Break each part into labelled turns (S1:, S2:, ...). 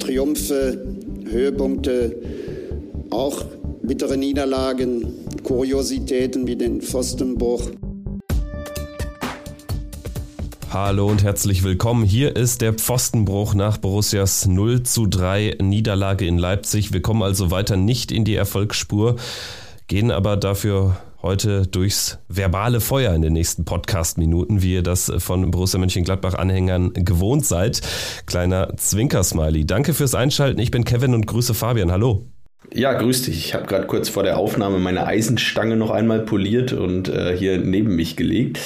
S1: Triumphe, Höhepunkte, auch bittere Niederlagen, Kuriositäten wie den Pfostenbruch.
S2: Hallo und herzlich willkommen. Hier ist der Pfostenbruch nach Borussias 0 zu 3 Niederlage in Leipzig. Wir kommen also weiter nicht in die Erfolgsspur, gehen aber dafür heute durchs verbale Feuer in den nächsten Podcast-Minuten, wie ihr das von Borussia Mönchengladbach-Anhängern gewohnt seid. Kleiner Zwinker-Smiley. Danke fürs Einschalten. Ich bin Kevin und grüße Fabian. Hallo.
S3: Ja, grüß dich. Ich habe gerade kurz vor der Aufnahme meine Eisenstange noch einmal poliert und äh, hier neben mich gelegt.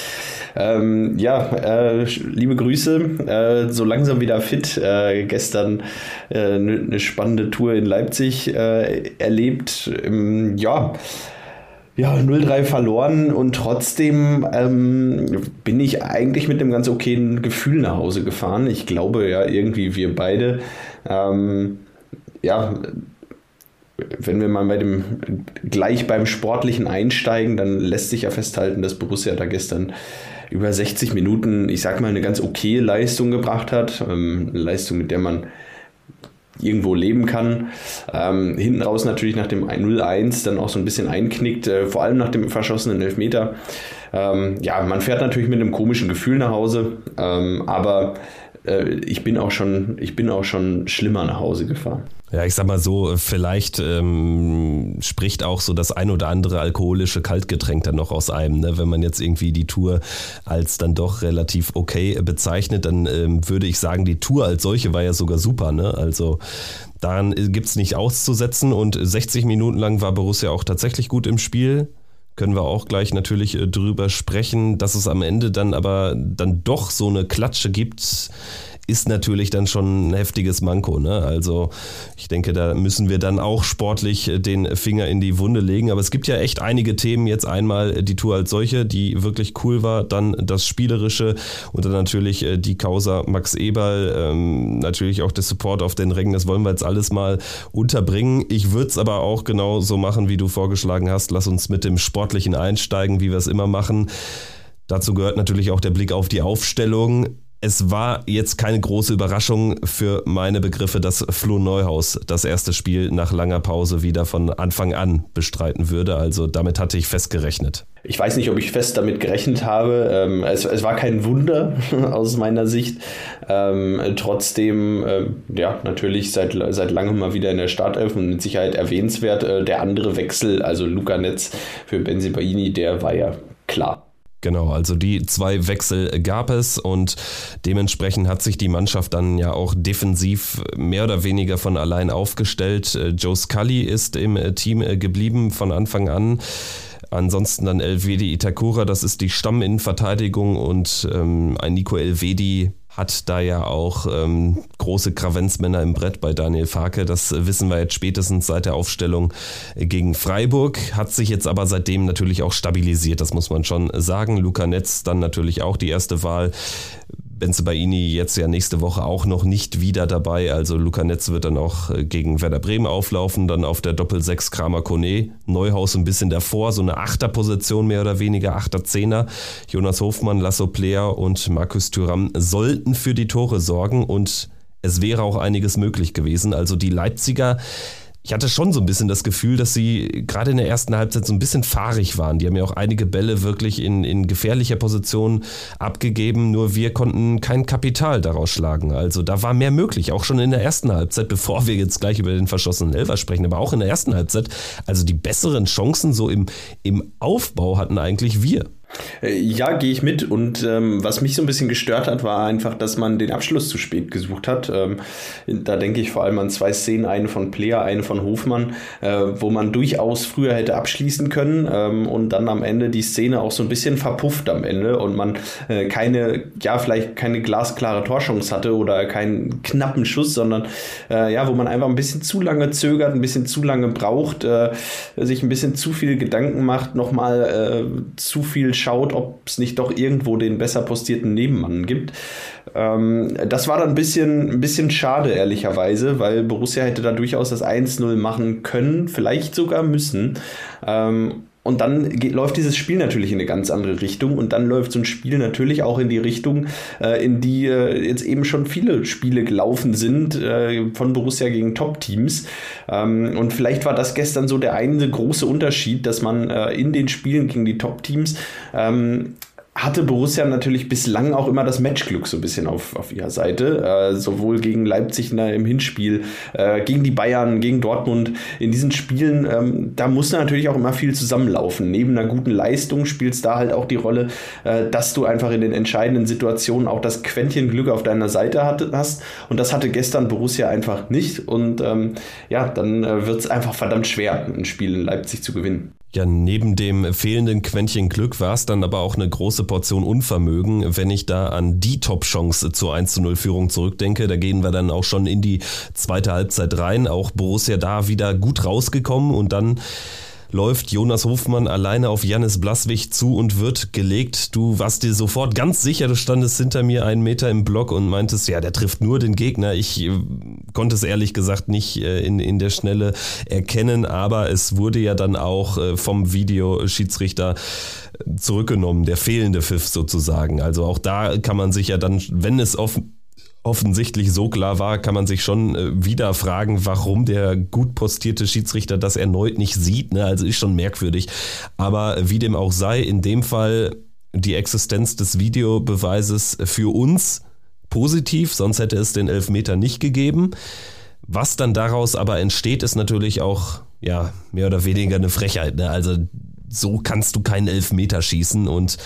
S3: Ähm, ja, äh, liebe Grüße. Äh, so langsam wieder fit. Äh, gestern eine äh, ne spannende Tour in Leipzig äh, erlebt. Ähm, ja ja, 0-3 verloren und trotzdem ähm, bin ich eigentlich mit einem ganz okayen Gefühl nach Hause gefahren. Ich glaube ja irgendwie wir beide. Ähm, ja, wenn wir mal bei dem gleich beim Sportlichen einsteigen, dann lässt sich ja festhalten, dass Borussia da gestern über 60 Minuten, ich sag mal, eine ganz okaye Leistung gebracht hat. Ähm, eine Leistung, mit der man irgendwo leben kann. Ähm, hinten raus natürlich nach dem 0-1 dann auch so ein bisschen einknickt, äh, vor allem nach dem verschossenen Elfmeter. Ähm, ja, man fährt natürlich mit einem komischen Gefühl nach Hause, ähm, aber äh, ich bin auch schon, ich bin auch schon schlimmer nach Hause gefahren.
S2: Ja, ich sag mal so, vielleicht ähm, spricht auch so das ein oder andere alkoholische Kaltgetränk dann noch aus einem. Ne? Wenn man jetzt irgendwie die Tour als dann doch relativ okay bezeichnet, dann ähm, würde ich sagen, die Tour als solche war ja sogar super. Ne? Also daran gibt es nicht auszusetzen und 60 Minuten lang war Borussia auch tatsächlich gut im Spiel können wir auch gleich natürlich äh, drüber sprechen, dass es am Ende dann aber dann doch so eine Klatsche gibt, ist natürlich dann schon ein heftiges Manko. Ne? Also ich denke, da müssen wir dann auch sportlich äh, den Finger in die Wunde legen. Aber es gibt ja echt einige Themen. Jetzt einmal die Tour als solche, die wirklich cool war. Dann das Spielerische und dann natürlich äh, die Causa Max Eberl. Ähm, natürlich auch der Support auf den Rängen. Das wollen wir jetzt alles mal unterbringen. Ich würde es aber auch genau so machen, wie du vorgeschlagen hast. Lass uns mit dem Sportlichen einsteigen, wie wir es immer machen. Dazu gehört natürlich auch der Blick auf die Aufstellung es war jetzt keine große Überraschung für meine Begriffe, dass Flo Neuhaus das erste Spiel nach langer Pause wieder von Anfang an bestreiten würde. Also damit hatte ich fest gerechnet.
S3: Ich weiß nicht, ob ich fest damit gerechnet habe. Ähm, es, es, war kein Wunder aus meiner Sicht. Ähm, trotzdem, äh, ja, natürlich seit, seit langem mal wieder in der Startelf und mit Sicherheit erwähnenswert. Äh, der andere Wechsel, also Luca Netz für Benzibaini, der war ja klar.
S2: Genau, also die zwei Wechsel gab es und dementsprechend hat sich die Mannschaft dann ja auch defensiv mehr oder weniger von allein aufgestellt. Äh, Joe Scully ist im äh, Team äh, geblieben von Anfang an. Ansonsten dann Elvedi Itakura, das ist die Stamminnenverteidigung und ähm, ein Nico Elvedi hat da ja auch ähm, große Kravenzmänner im Brett bei Daniel Farke. Das wissen wir jetzt spätestens seit der Aufstellung gegen Freiburg. Hat sich jetzt aber seitdem natürlich auch stabilisiert, das muss man schon sagen. Luca Netz dann natürlich auch die erste Wahl. Benze Baini jetzt ja nächste Woche auch noch nicht wieder dabei. Also Luca Netz wird dann auch äh, gegen Werder Bremen auflaufen, dann auf der Doppel-6 Kramer Kone. Neuhaus ein bisschen davor, so eine Achterposition mehr oder weniger, Achter-Zehner. Jonas Hofmann, Lasso Player und Markus Thüram sollten für die Tore sorgen und es wäre auch einiges möglich gewesen. Also die Leipziger ich hatte schon so ein bisschen das Gefühl, dass sie gerade in der ersten Halbzeit so ein bisschen fahrig waren. Die haben ja auch einige Bälle wirklich in, in gefährlicher Position abgegeben, nur wir konnten kein Kapital daraus schlagen. Also da war mehr möglich, auch schon in der ersten Halbzeit, bevor wir jetzt gleich über den verschossenen Elfer sprechen, aber auch in der ersten Halbzeit. Also die besseren Chancen so im, im Aufbau hatten eigentlich wir.
S3: Äh, ja, gehe ich mit. Und ähm, was mich so ein bisschen gestört hat, war einfach, dass man den Abschluss zu spät gesucht hat. Ähm, da denke ich vor allem an zwei Szenen, eine von Player, eine von Hofmann, äh, wo man durchaus früher hätte abschließen können ähm, und dann am Ende die Szene auch so ein bisschen verpufft am Ende und man äh, keine, ja, vielleicht keine glasklare Torchance hatte oder keinen knappen Schuss, sondern äh, ja, wo man einfach ein bisschen zu lange zögert, ein bisschen zu lange braucht, äh, sich ein bisschen zu viel Gedanken macht, nochmal äh, zu viel schaut, ob es nicht doch irgendwo den besser postierten Nebenmann gibt. Ähm, das war dann ein bisschen, ein bisschen schade, ehrlicherweise, weil Borussia hätte da durchaus das 1-0 machen können, vielleicht sogar müssen. Ähm, und dann geht, läuft dieses Spiel natürlich in eine ganz andere Richtung und dann läuft so ein Spiel natürlich auch in die Richtung, äh, in die äh, jetzt eben schon viele Spiele gelaufen sind äh, von Borussia gegen Top-Teams. Ähm, und vielleicht war das gestern so der eine große Unterschied, dass man äh, in den Spielen gegen die Top-Teams ähm, hatte Borussia natürlich bislang auch immer das Matchglück so ein bisschen auf, auf ihrer Seite. Äh, sowohl gegen Leipzig im Hinspiel, äh, gegen die Bayern, gegen Dortmund. In diesen Spielen, ähm, da muss natürlich auch immer viel zusammenlaufen. Neben einer guten Leistung spielt es da halt auch die Rolle, äh, dass du einfach in den entscheidenden Situationen auch das Quäntchen Glück auf deiner Seite hat, hast. Und das hatte gestern Borussia einfach nicht. Und ähm, ja, dann äh, wird es einfach verdammt schwer, ein Spiel in Leipzig zu gewinnen.
S2: Ja, neben dem fehlenden Quäntchen Glück war es dann aber auch eine große Portion Unvermögen, wenn ich da an die Top-Chance zur 1 0 Führung zurückdenke. Da gehen wir dann auch schon in die zweite Halbzeit rein. Auch Borussia da wieder gut rausgekommen und dann läuft Jonas Hofmann alleine auf Janis Blaswig zu und wird gelegt. Du warst dir sofort ganz sicher, du standest hinter mir einen Meter im Block und meintest, ja, der trifft nur den Gegner. Ich äh, konnte es ehrlich gesagt nicht äh, in, in der Schnelle erkennen, aber es wurde ja dann auch äh, vom Videoschiedsrichter zurückgenommen, der fehlende Pfiff sozusagen. Also auch da kann man sich ja dann, wenn es offen offensichtlich so klar war, kann man sich schon äh, wieder fragen, warum der gut postierte Schiedsrichter das erneut nicht sieht. Ne? Also ist schon merkwürdig. Aber wie dem auch sei, in dem Fall die Existenz des Videobeweises für uns positiv, sonst hätte es den Elfmeter nicht gegeben. Was dann daraus aber entsteht, ist natürlich auch ja mehr oder weniger eine Frechheit. Ne? Also so kannst du keinen Elfmeter schießen und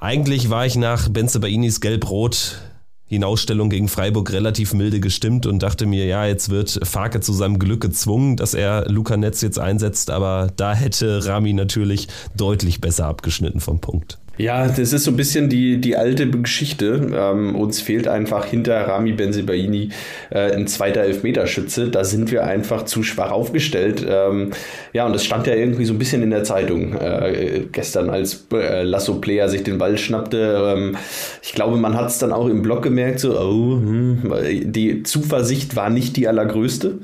S2: eigentlich war ich nach Benze Bainis Gelb-Rot Hinausstellung gegen Freiburg relativ milde gestimmt und dachte mir, ja, jetzt wird Farke zu seinem Glück gezwungen, dass er Luca Netz jetzt einsetzt, aber da hätte Rami natürlich deutlich besser abgeschnitten vom Punkt.
S3: Ja, das ist so ein bisschen die, die alte Geschichte. Ähm, uns fehlt einfach hinter Rami Benzibaini äh, ein zweiter Elfmeterschütze. Da sind wir einfach zu schwach aufgestellt. Ähm, ja, und das stand ja irgendwie so ein bisschen in der Zeitung äh, gestern, als äh, Lasso Player sich den Ball schnappte. Ähm, ich glaube, man hat es dann auch im Blog gemerkt, so, oh, hm, die Zuversicht war nicht die allergrößte.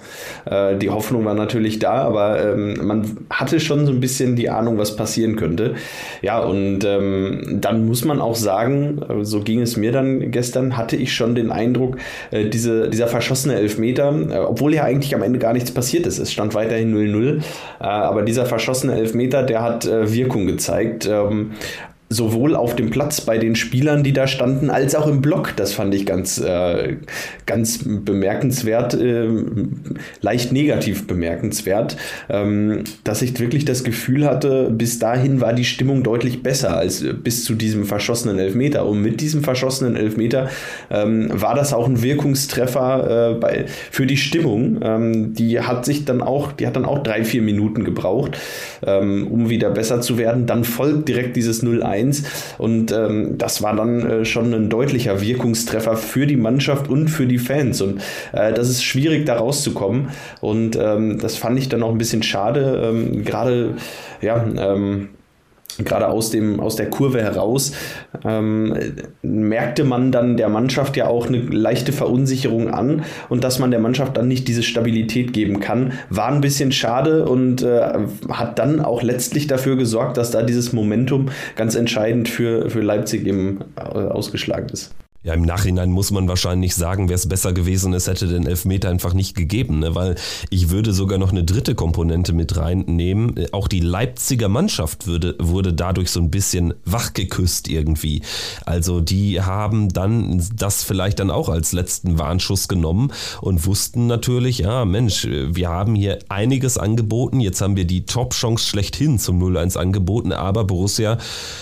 S3: Äh, die Hoffnung war natürlich da, aber ähm, man hatte schon so ein bisschen die Ahnung, was passieren könnte. Ja, und ähm, ähm, dann muss man auch sagen, äh, so ging es mir dann gestern, hatte ich schon den Eindruck, äh, diese, dieser verschossene Elfmeter, äh, obwohl ja eigentlich am Ende gar nichts passiert ist, es stand weiterhin 0-0, aber dieser verschossene Elfmeter, der hat Wirkung gezeigt. Ähm, sowohl auf dem Platz bei den Spielern, die da standen, als auch im Block. Das fand ich ganz, äh, ganz bemerkenswert, äh, leicht negativ bemerkenswert, ähm, dass ich wirklich das Gefühl hatte, bis dahin war die Stimmung deutlich besser als bis zu diesem verschossenen Elfmeter. Und mit diesem verschossenen Elfmeter ähm, war das auch ein Wirkungstreffer äh, bei, für die Stimmung. Ähm, die hat sich dann auch, die hat dann auch drei, vier Minuten gebraucht, ähm, um wieder besser zu werden. Dann folgt direkt dieses 0-1 1. Und ähm, das war dann äh, schon ein deutlicher Wirkungstreffer für die Mannschaft und für die Fans. Und äh, das ist schwierig, da rauszukommen. Und ähm, das fand ich dann auch ein bisschen schade. Ähm, Gerade, ja, ähm, gerade aus, dem, aus der Kurve heraus, ähm, merkte man dann der Mannschaft ja auch eine leichte Verunsicherung an und dass man der Mannschaft dann nicht diese Stabilität geben kann, war ein bisschen schade und äh, hat dann auch letztlich dafür gesorgt, dass da dieses Momentum ganz entscheidend für, für Leipzig eben äh, ausgeschlagen ist.
S2: Ja, im Nachhinein muss man wahrscheinlich sagen, wäre es besser gewesen, es hätte den Elfmeter einfach nicht gegeben, ne? weil ich würde sogar noch eine dritte Komponente mit reinnehmen. Auch die Leipziger Mannschaft würde, wurde dadurch so ein bisschen wachgeküsst irgendwie. Also die haben dann das vielleicht dann auch als letzten Warnschuss genommen und wussten natürlich, ja Mensch, wir haben hier einiges angeboten, jetzt haben wir die Top-Chance schlechthin zum 0-1 angeboten, aber Borussia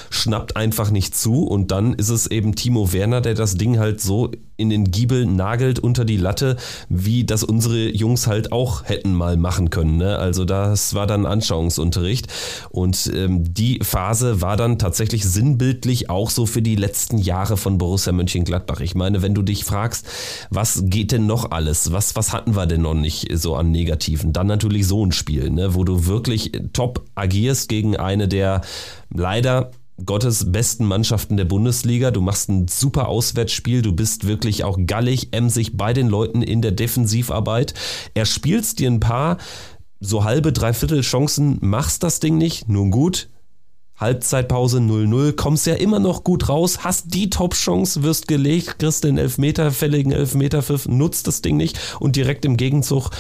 S2: schnappt einfach nicht zu und dann ist es eben Timo Werner, der das das Ding halt so in den Giebel nagelt unter die Latte, wie das unsere Jungs halt auch hätten mal machen können. Ne? Also das war dann Anschauungsunterricht. Und ähm, die Phase war dann tatsächlich sinnbildlich auch so für die letzten Jahre von Borussia Mönchengladbach. Ich meine, wenn du dich fragst, was geht denn noch alles? Was, was hatten wir denn noch nicht so an Negativen? Dann natürlich so ein Spiel, ne? wo du wirklich top agierst gegen eine der leider Gottes besten Mannschaften der Bundesliga. Du machst ein super Auswärtsspiel. Du bist wirklich auch gallig, emsig bei den Leuten in der Defensivarbeit. Er spielst dir ein paar so halbe, dreiviertel Chancen, machst das Ding nicht, nun gut. Halbzeitpause 0-0, kommst ja immer noch gut raus, hast die Top-Chance, wirst gelegt, kriegst den Elfmeter, fälligen Elfmeterpfiff, nutzt das Ding nicht und direkt im Gegenzug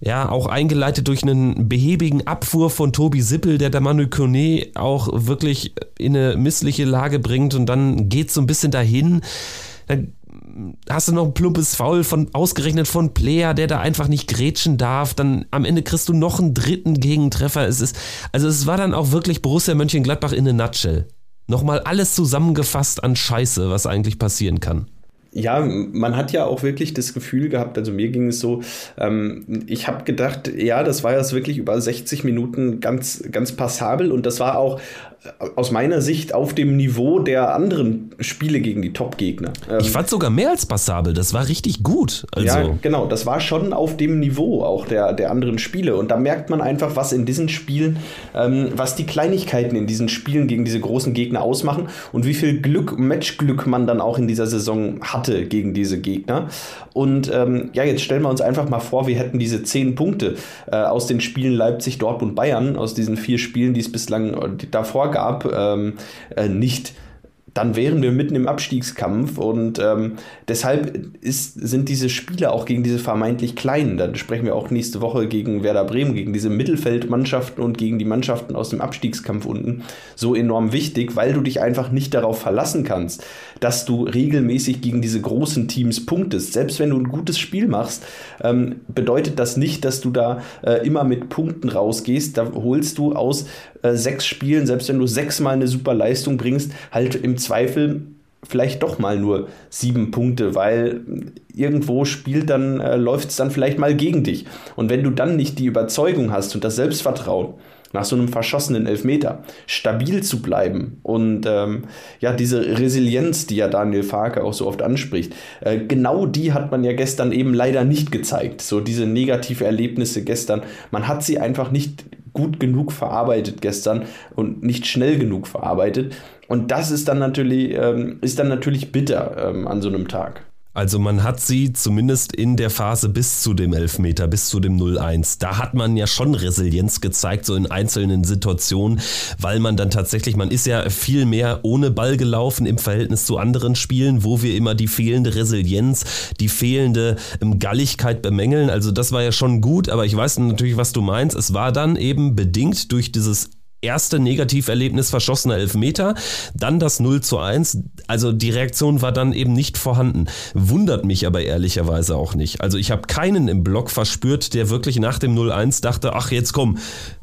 S2: ja, auch eingeleitet durch einen behäbigen Abwurf von Tobi Sippel, der der Manu Kone auch wirklich in eine missliche Lage bringt und dann geht so ein bisschen dahin. Dann hast du noch ein plumpes Foul von, ausgerechnet von Player, der da einfach nicht grätschen darf. Dann am Ende kriegst du noch einen dritten Gegentreffer. Es ist, also es war dann auch wirklich Borussia Mönchengladbach in a nutshell. Nochmal alles zusammengefasst an Scheiße, was eigentlich passieren kann
S3: ja, man hat ja auch wirklich das Gefühl gehabt, also mir ging es so, ähm, ich habe gedacht, ja, das war jetzt wirklich über 60 Minuten ganz, ganz passabel und das war auch aus meiner Sicht auf dem Niveau der anderen Spiele gegen die Top-Gegner.
S2: ich ähm, fand sogar mehr als passabel, das war richtig gut.
S3: Also. Ja, genau, das war schon auf dem Niveau auch der, der anderen Spiele. Und da merkt man einfach, was in diesen Spielen, ähm, was die Kleinigkeiten in diesen Spielen gegen diese großen Gegner ausmachen und wie viel Glück, Matchglück man dann auch in dieser Saison hatte gegen diese Gegner. Und ähm, ja, jetzt stellen wir uns einfach mal vor, wir hätten diese zehn Punkte äh, aus den Spielen Leipzig, Dortmund, Bayern, aus diesen vier Spielen, die es bislang äh, davor gab, ähm, äh, nicht dann wären wir mitten im Abstiegskampf und ähm, deshalb ist, sind diese Spiele auch gegen diese vermeintlich Kleinen, da sprechen wir auch nächste Woche gegen Werder Bremen, gegen diese Mittelfeldmannschaften und gegen die Mannschaften aus dem Abstiegskampf unten so enorm wichtig, weil du dich einfach nicht darauf verlassen kannst, dass du regelmäßig gegen diese großen Teams punktest. Selbst wenn du ein gutes Spiel machst, ähm, bedeutet das nicht, dass du da äh, immer mit Punkten rausgehst. Da holst du aus äh, sechs Spielen, selbst wenn du sechsmal eine super Leistung bringst, halt im Zweifel vielleicht doch mal nur sieben Punkte, weil irgendwo spielt dann, äh, läuft es dann vielleicht mal gegen dich. Und wenn du dann nicht die Überzeugung hast und das Selbstvertrauen, nach so einem verschossenen Elfmeter stabil zu bleiben und ähm, ja, diese Resilienz, die ja Daniel Farke auch so oft anspricht, äh, genau die hat man ja gestern eben leider nicht gezeigt. So diese negative Erlebnisse gestern, man hat sie einfach nicht gut genug verarbeitet gestern und nicht schnell genug verarbeitet. Und das ist dann natürlich, ähm, ist dann natürlich bitter ähm, an so einem Tag.
S2: Also man hat sie zumindest in der Phase bis zu dem Elfmeter, bis zu dem 0-1. Da hat man ja schon Resilienz gezeigt, so in einzelnen Situationen, weil man dann tatsächlich, man ist ja viel mehr ohne Ball gelaufen im Verhältnis zu anderen Spielen, wo wir immer die fehlende Resilienz, die fehlende ähm, Galligkeit bemängeln. Also das war ja schon gut, aber ich weiß natürlich, was du meinst. Es war dann eben bedingt durch dieses erste Negativerlebnis verschossener Elfmeter, dann das 0 zu 1. Also die Reaktion war dann eben nicht vorhanden. Wundert mich aber ehrlicherweise auch nicht. Also ich habe keinen im Block verspürt, der wirklich nach dem 0-1 dachte, ach jetzt komm,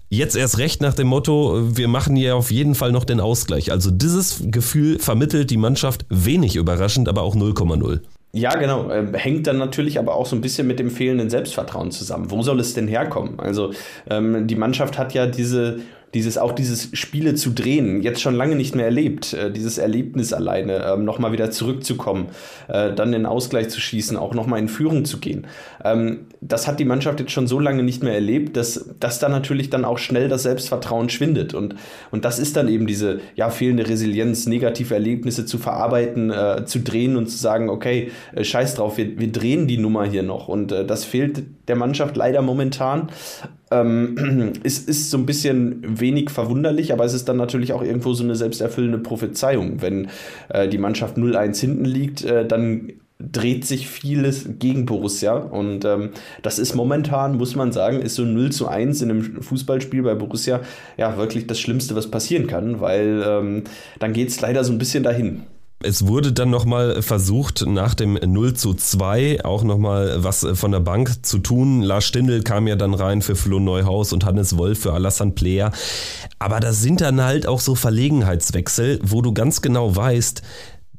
S2: jetzt erst recht nach dem Motto, wir machen hier auf jeden Fall noch den Ausgleich. Also dieses Gefühl vermittelt die Mannschaft wenig überraschend, aber auch 0,0.
S3: Ja, genau. Ähm, hängt dann natürlich aber auch so ein bisschen mit dem fehlenden Selbstvertrauen zusammen. Wo soll es denn herkommen? Also ähm, die Mannschaft hat ja diese dieses auch dieses Spiele zu drehen, jetzt schon lange nicht mehr erlebt, äh, dieses Erlebnis alleine, ähm, nochmal wieder zurückzukommen, äh, dann den Ausgleich zu schießen, auch nochmal in Führung zu gehen. Ähm, das hat die Mannschaft jetzt schon so lange nicht mehr erlebt, dass, dass da natürlich dann auch schnell das Selbstvertrauen schwindet. Und, und das ist dann eben diese ja, fehlende Resilienz, negative Erlebnisse zu verarbeiten, äh, zu drehen und zu sagen, okay, äh, scheiß drauf, wir, wir drehen die Nummer hier noch. Und äh, das fehlt der Mannschaft leider momentan. Ähm, es ist so ein bisschen wenig verwunderlich, aber es ist dann natürlich auch irgendwo so eine selbsterfüllende Prophezeiung. Wenn äh, die Mannschaft 0-1 hinten liegt, äh, dann dreht sich vieles gegen Borussia. Und ähm, das ist momentan, muss man sagen, ist so 0 zu 1 in einem Fußballspiel bei Borussia ja wirklich das Schlimmste, was passieren kann, weil ähm, dann geht es leider so ein bisschen dahin.
S2: Es wurde dann nochmal versucht, nach dem 0 zu 2 auch nochmal was von der Bank zu tun. Lars Stindl kam ja dann rein für Flo Neuhaus und Hannes Wolf für Alassane Player. Aber das sind dann halt auch so Verlegenheitswechsel, wo du ganz genau weißt,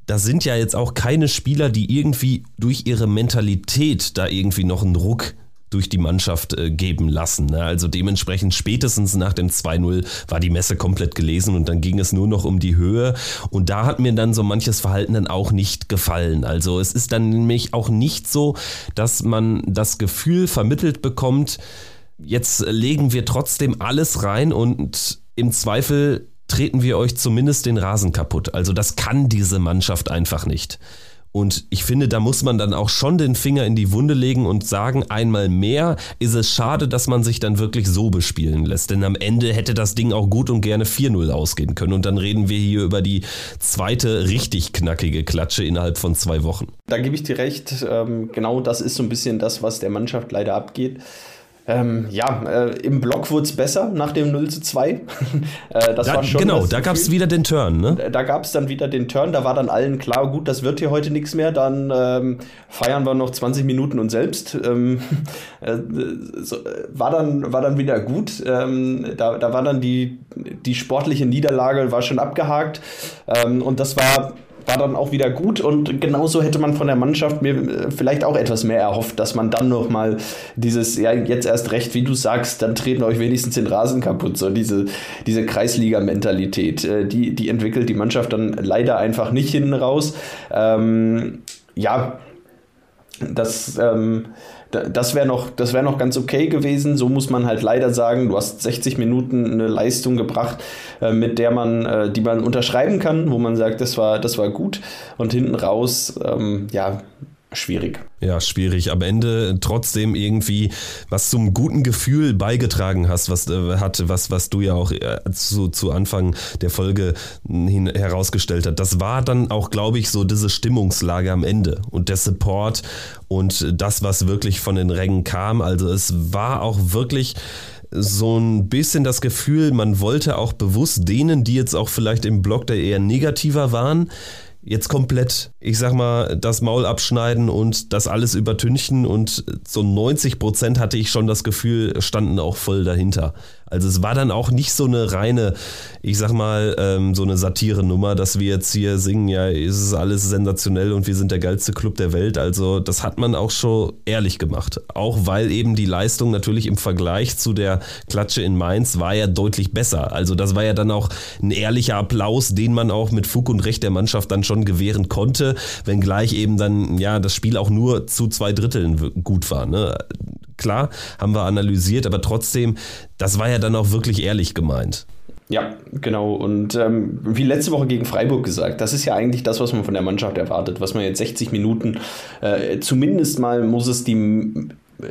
S2: da sind ja jetzt auch keine Spieler, die irgendwie durch ihre Mentalität da irgendwie noch einen Ruck durch die Mannschaft äh, geben lassen. Ne? Also dementsprechend spätestens nach dem 2-0 war die Messe komplett gelesen und dann ging es nur noch um die Höhe. Und da hat mir dann so manches Verhalten dann auch nicht gefallen. Also es ist dann nämlich auch nicht so, dass man das Gefühl vermittelt bekommt, jetzt legen wir trotzdem alles rein und im Zweifel treten wir euch zumindest den Rasen kaputt. Also das kann diese Mannschaft einfach nicht. Und ich finde, da muss man dann auch schon den Finger in die Wunde legen und sagen, einmal mehr ist es schade, dass man sich dann wirklich so bespielen lässt. Denn am Ende hätte das Ding auch gut und gerne 4-0 ausgehen können. Und dann reden wir hier über die zweite richtig knackige Klatsche innerhalb von zwei Wochen.
S3: Da gebe ich dir recht. Ähm, genau das ist so ein bisschen das, was der Mannschaft leider abgeht. Ähm, ja, äh, im Block wurde es besser nach dem 0 zu 2. äh,
S2: das da, war schon genau, da gab es wieder den Turn, ne?
S3: Da gab es dann wieder den Turn, da war dann allen klar, gut, das wird hier heute nichts mehr, dann ähm, feiern wir noch 20 Minuten und selbst. Ähm, äh, so, war, dann, war dann wieder gut. Ähm, da, da war dann die, die sportliche Niederlage war schon abgehakt ähm, und das war war dann auch wieder gut und genauso hätte man von der Mannschaft mir äh, vielleicht auch etwas mehr erhofft, dass man dann noch mal dieses, ja, jetzt erst recht, wie du sagst, dann treten euch wenigstens den Rasen kaputt, so diese, diese Kreisliga-Mentalität, äh, die, die entwickelt die Mannschaft dann leider einfach nicht hinten raus. Ähm, ja, das, ähm, das wäre noch, wär noch ganz okay gewesen. So muss man halt leider sagen, du hast 60 Minuten eine Leistung gebracht, äh, mit der man, äh, die man unterschreiben kann, wo man sagt, das war, das war gut. Und hinten raus, ähm, ja, schwierig.
S2: Ja, schwierig. Am Ende trotzdem irgendwie was zum guten Gefühl beigetragen hast, was äh, hat, was, was du ja auch äh, zu, zu Anfang der Folge hin, herausgestellt hast. Das war dann auch, glaube ich, so diese Stimmungslage am Ende und der Support und das, was wirklich von den Rängen kam. Also es war auch wirklich so ein bisschen das Gefühl, man wollte auch bewusst denen, die jetzt auch vielleicht im Blog der eher negativer waren, jetzt komplett, ich sag mal, das Maul abschneiden und das alles übertünchen und so 90 Prozent hatte ich schon das Gefühl, standen auch voll dahinter. Also es war dann auch nicht so eine reine, ich sag mal, ähm, so eine Satire-Nummer, dass wir jetzt hier singen, ja, ist es alles sensationell und wir sind der geilste Club der Welt. Also das hat man auch schon ehrlich gemacht. Auch weil eben die Leistung natürlich im Vergleich zu der Klatsche in Mainz war ja deutlich besser. Also das war ja dann auch ein ehrlicher Applaus, den man auch mit Fug und Recht der Mannschaft dann schon gewähren konnte, wenngleich eben dann, ja, das Spiel auch nur zu zwei Dritteln gut war. Ne? Klar, haben wir analysiert, aber trotzdem, das war ja dann auch wirklich ehrlich gemeint.
S3: Ja, genau. Und ähm, wie letzte Woche gegen Freiburg gesagt, das ist ja eigentlich das, was man von der Mannschaft erwartet, was man jetzt 60 Minuten, äh, zumindest mal muss es die äh,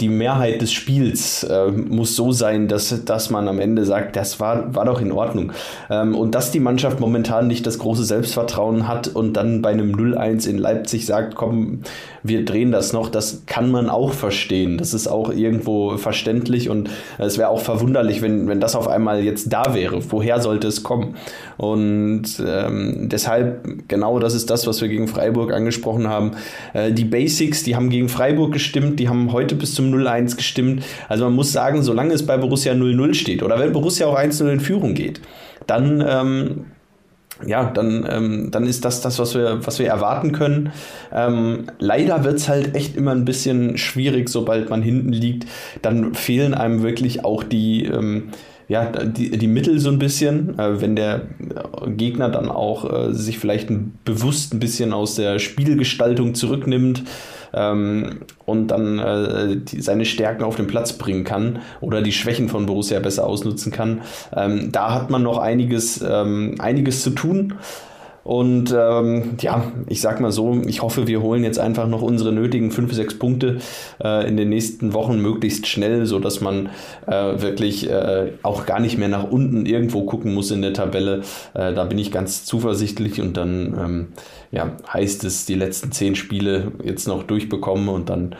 S3: die Mehrheit des Spiels äh, muss so sein, dass, dass man am Ende sagt, das war, war doch in Ordnung. Ähm, und dass die Mannschaft momentan nicht das große Selbstvertrauen hat und dann bei einem 0-1 in Leipzig sagt, komm, wir drehen das noch, das kann man auch verstehen. Das ist auch irgendwo verständlich und es wäre auch verwunderlich, wenn, wenn das auf einmal jetzt da wäre. Woher sollte es kommen? Und ähm, deshalb, genau das ist das, was wir gegen Freiburg angesprochen haben. Äh, die Basics, die haben gegen Freiburg gestimmt, die haben heute bis zum 0-1 gestimmt. Also man muss sagen, solange es bei Borussia 0-0 steht oder wenn Borussia auch 1-0 in Führung geht, dann, ähm, ja, dann, ähm, dann ist das das, was wir, was wir erwarten können. Ähm, leider wird es halt echt immer ein bisschen schwierig, sobald man hinten liegt. Dann fehlen einem wirklich auch die, ähm, ja, die, die Mittel so ein bisschen, äh, wenn der Gegner dann auch äh, sich vielleicht ein, bewusst ein bisschen aus der Spielgestaltung zurücknimmt ähm, und dann äh, die, seine Stärken auf den Platz bringen kann oder die Schwächen von Borussia besser ausnutzen kann. Ähm, da hat man noch einiges, ähm, einiges zu tun. Und ähm, ja, ich sag mal so, ich hoffe, wir holen jetzt einfach noch unsere nötigen 5, 6 Punkte äh, in den nächsten Wochen möglichst schnell, sodass man äh, wirklich äh, auch gar nicht mehr nach unten irgendwo gucken muss in der Tabelle. Äh, da bin ich ganz zuversichtlich und dann ähm, ja, heißt es, die letzten 10 Spiele jetzt noch durchbekommen und dann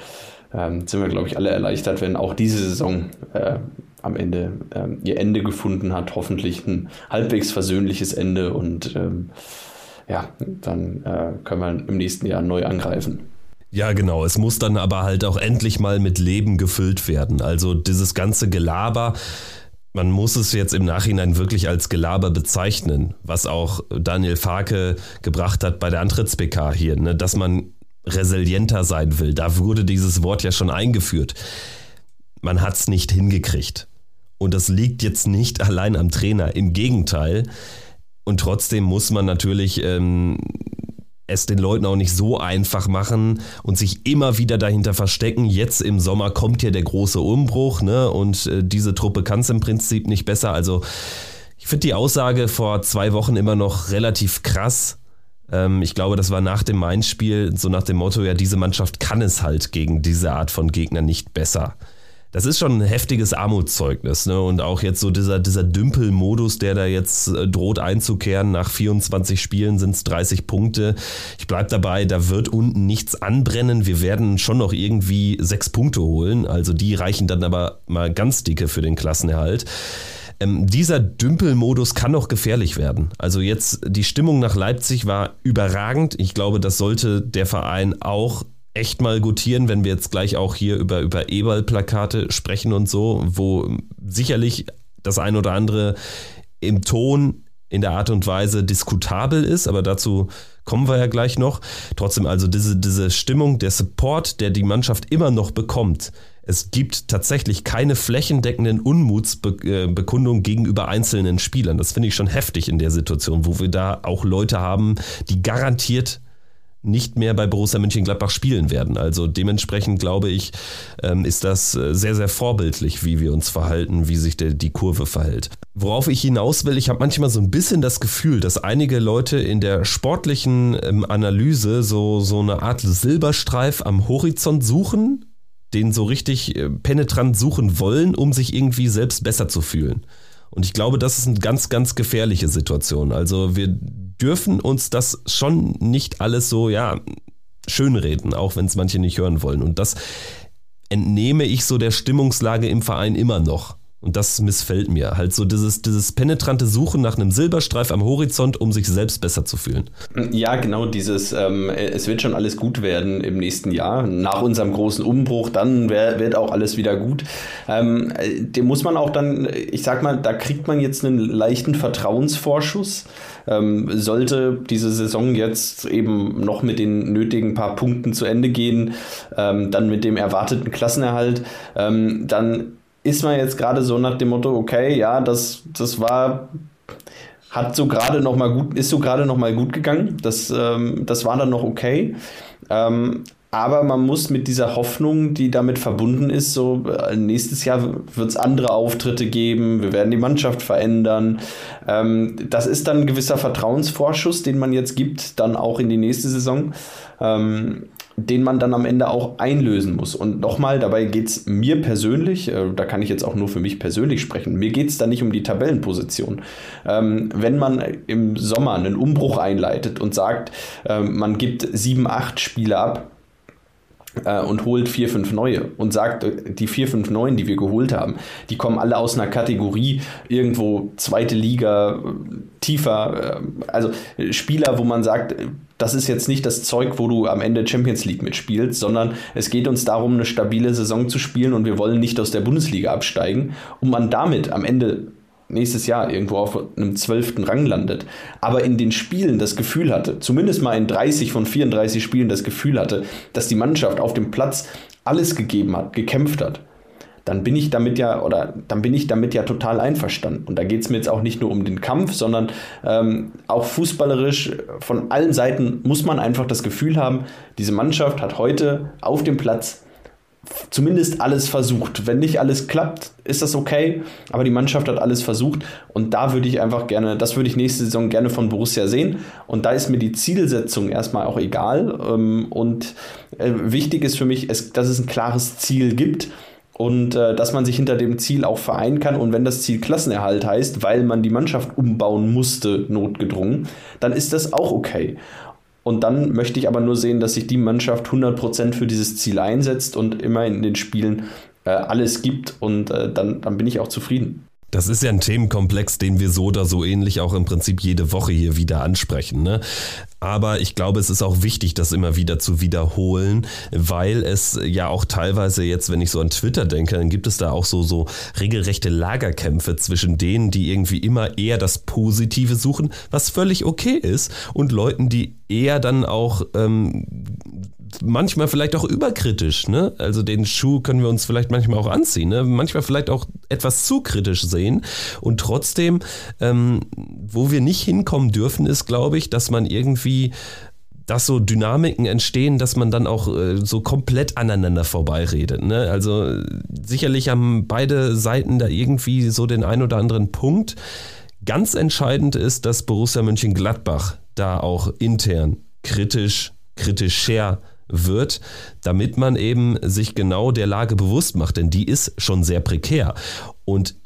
S3: ähm, sind wir, glaube ich, alle erleichtert, wenn auch diese Saison äh, am Ende ähm, ihr Ende gefunden hat. Hoffentlich ein halbwegs versöhnliches Ende und ähm, ja, dann äh, können wir im nächsten Jahr neu angreifen.
S2: Ja, genau. Es muss dann aber halt auch endlich mal mit Leben gefüllt werden. Also dieses ganze Gelaber, man muss es jetzt im Nachhinein wirklich als Gelaber bezeichnen, was auch Daniel Farke gebracht hat bei der Antritts-PK hier, ne? dass man resilienter sein will. Da wurde dieses Wort ja schon eingeführt. Man hat es nicht hingekriegt. Und das liegt jetzt nicht allein am Trainer. Im Gegenteil, und trotzdem muss man natürlich ähm, es den Leuten auch nicht so einfach machen und sich immer wieder dahinter verstecken. Jetzt im Sommer kommt hier der große Umbruch, ne? Und äh, diese Truppe kann es im Prinzip nicht besser. Also ich finde die Aussage vor zwei Wochen immer noch relativ krass. Ähm, ich glaube, das war nach dem Main-Spiel so nach dem Motto, ja, diese Mannschaft kann es halt gegen diese Art von Gegner nicht besser das ist schon ein heftiges Armutszeugnis. Ne? Und auch jetzt so dieser, dieser Dümpel-Modus, der da jetzt äh, droht einzukehren. Nach 24 Spielen sind es 30 Punkte. Ich bleibe dabei, da wird unten nichts anbrennen. Wir werden schon noch irgendwie sechs Punkte holen. Also die reichen dann aber mal ganz dicke für den Klassenerhalt. Ähm, dieser Dümpelmodus kann noch gefährlich werden. Also jetzt die Stimmung nach Leipzig war überragend. Ich glaube, das sollte der Verein auch echt mal gutieren, wenn wir jetzt gleich auch hier über, über Eberl-Plakate sprechen und so, wo sicherlich das ein oder andere im Ton, in der Art und Weise diskutabel ist, aber dazu kommen wir ja gleich noch. Trotzdem also diese, diese Stimmung, der Support, der die Mannschaft immer noch bekommt. Es gibt tatsächlich keine flächendeckenden Unmutsbekundungen gegenüber einzelnen Spielern. Das finde ich schon heftig in der Situation, wo wir da auch Leute haben, die garantiert nicht mehr bei Borussia Mönchengladbach spielen werden. Also dementsprechend glaube ich, ähm, ist das äh, sehr, sehr vorbildlich, wie wir uns verhalten, wie sich die Kurve verhält. Worauf ich hinaus will, ich habe manchmal so ein bisschen das Gefühl, dass einige Leute in der sportlichen ähm, Analyse so, so eine Art Silberstreif am Horizont suchen, den so richtig äh, penetrant suchen wollen, um sich irgendwie selbst besser zu fühlen. Und ich glaube, das ist eine ganz, ganz gefährliche Situation. Also wir dürfen uns das schon nicht alles so, ja, schönreden, auch wenn es manche nicht hören wollen. Und das entnehme ich so der Stimmungslage im Verein immer noch. Und das missfällt mir. Halt so dieses, dieses penetrante Suchen nach einem Silberstreif am Horizont, um sich selbst besser zu fühlen.
S3: Ja, genau, dieses, ähm, es wird schon alles gut werden im nächsten Jahr. Nach unserem großen Umbruch, dann wär, wird auch alles wieder gut. Ähm, dem muss man auch dann, ich sag mal, da kriegt man jetzt einen leichten Vertrauensvorschuss. Ähm, sollte diese Saison jetzt eben noch mit den nötigen paar Punkten zu Ende gehen, ähm, dann mit dem erwarteten Klassenerhalt, ähm, dann ist man jetzt gerade so nach dem Motto, okay, ja, das, das war, hat so gerade noch mal gut, ist so gerade noch mal gut gegangen. Das, ähm, das war dann noch okay. Ähm, aber man muss mit dieser Hoffnung, die damit verbunden ist, so äh, nächstes Jahr wird es andere Auftritte geben, wir werden die Mannschaft verändern. Ähm, das ist dann ein gewisser Vertrauensvorschuss, den man jetzt gibt, dann auch in die nächste Saison. Ähm, den man dann am Ende auch einlösen muss. Und nochmal, dabei geht es mir persönlich, äh, da kann ich jetzt auch nur für mich persönlich sprechen, mir geht es da nicht um die Tabellenposition. Ähm, wenn man im Sommer einen Umbruch einleitet und sagt, äh, man gibt sieben, acht Spiele ab, äh, und holt vier, fünf neue und sagt, äh, die vier, fünf neuen, die wir geholt haben, die kommen alle aus einer Kategorie irgendwo zweite Liga, tiefer, also Spieler, wo man sagt, das ist jetzt nicht das Zeug, wo du am Ende Champions League mitspielst, sondern es geht uns darum, eine stabile Saison zu spielen und wir wollen nicht aus der Bundesliga absteigen, um man damit am Ende nächstes Jahr irgendwo auf einem zwölften Rang landet, aber in den Spielen das Gefühl hatte, zumindest mal in 30 von 34 Spielen das Gefühl hatte, dass die Mannschaft auf dem Platz alles gegeben hat, gekämpft hat, dann bin ich damit ja, oder dann bin ich damit ja total einverstanden. Und da geht es mir jetzt auch nicht nur um den Kampf, sondern ähm, auch fußballerisch von allen Seiten muss man einfach das Gefühl haben, diese Mannschaft hat heute auf dem Platz zumindest alles versucht. Wenn nicht alles klappt, ist das okay, aber die Mannschaft hat alles versucht. Und da würde ich einfach gerne, das würde ich nächste Saison gerne von Borussia sehen. Und da ist mir die Zielsetzung erstmal auch egal. Ähm, und äh, wichtig ist für mich, dass es ein klares Ziel gibt und äh, dass man sich hinter dem Ziel auch vereinen kann. Und wenn das Ziel Klassenerhalt heißt, weil man die Mannschaft umbauen musste, notgedrungen, dann ist das auch okay. Und dann möchte ich aber nur sehen, dass sich die Mannschaft 100% für dieses Ziel einsetzt und immer in den Spielen äh, alles gibt und äh, dann, dann bin ich auch zufrieden.
S2: Das ist ja ein Themenkomplex, den wir so oder so ähnlich auch im Prinzip jede Woche hier wieder ansprechen. Ne? Aber ich glaube, es ist auch wichtig, das immer wieder zu wiederholen, weil es ja auch teilweise jetzt, wenn ich so an Twitter denke, dann gibt es da auch so, so regelrechte Lagerkämpfe zwischen denen, die irgendwie immer eher das Positive suchen, was völlig okay ist, und Leuten, die eher dann auch ähm, manchmal vielleicht auch überkritisch, ne? Also den Schuh können wir uns vielleicht manchmal auch anziehen, ne? Manchmal vielleicht auch etwas zu kritisch sehen. Und trotzdem, ähm, wo wir nicht hinkommen dürfen, ist, glaube ich, dass man irgendwie dass so Dynamiken entstehen, dass man dann auch äh, so komplett aneinander vorbeiredet. Ne? Also sicherlich haben beide Seiten da irgendwie so den ein oder anderen Punkt. Ganz entscheidend ist, dass Borussia Mönchengladbach da auch intern kritisch, kritischer wird, damit man eben sich genau der Lage bewusst macht, denn die ist schon sehr prekär. Und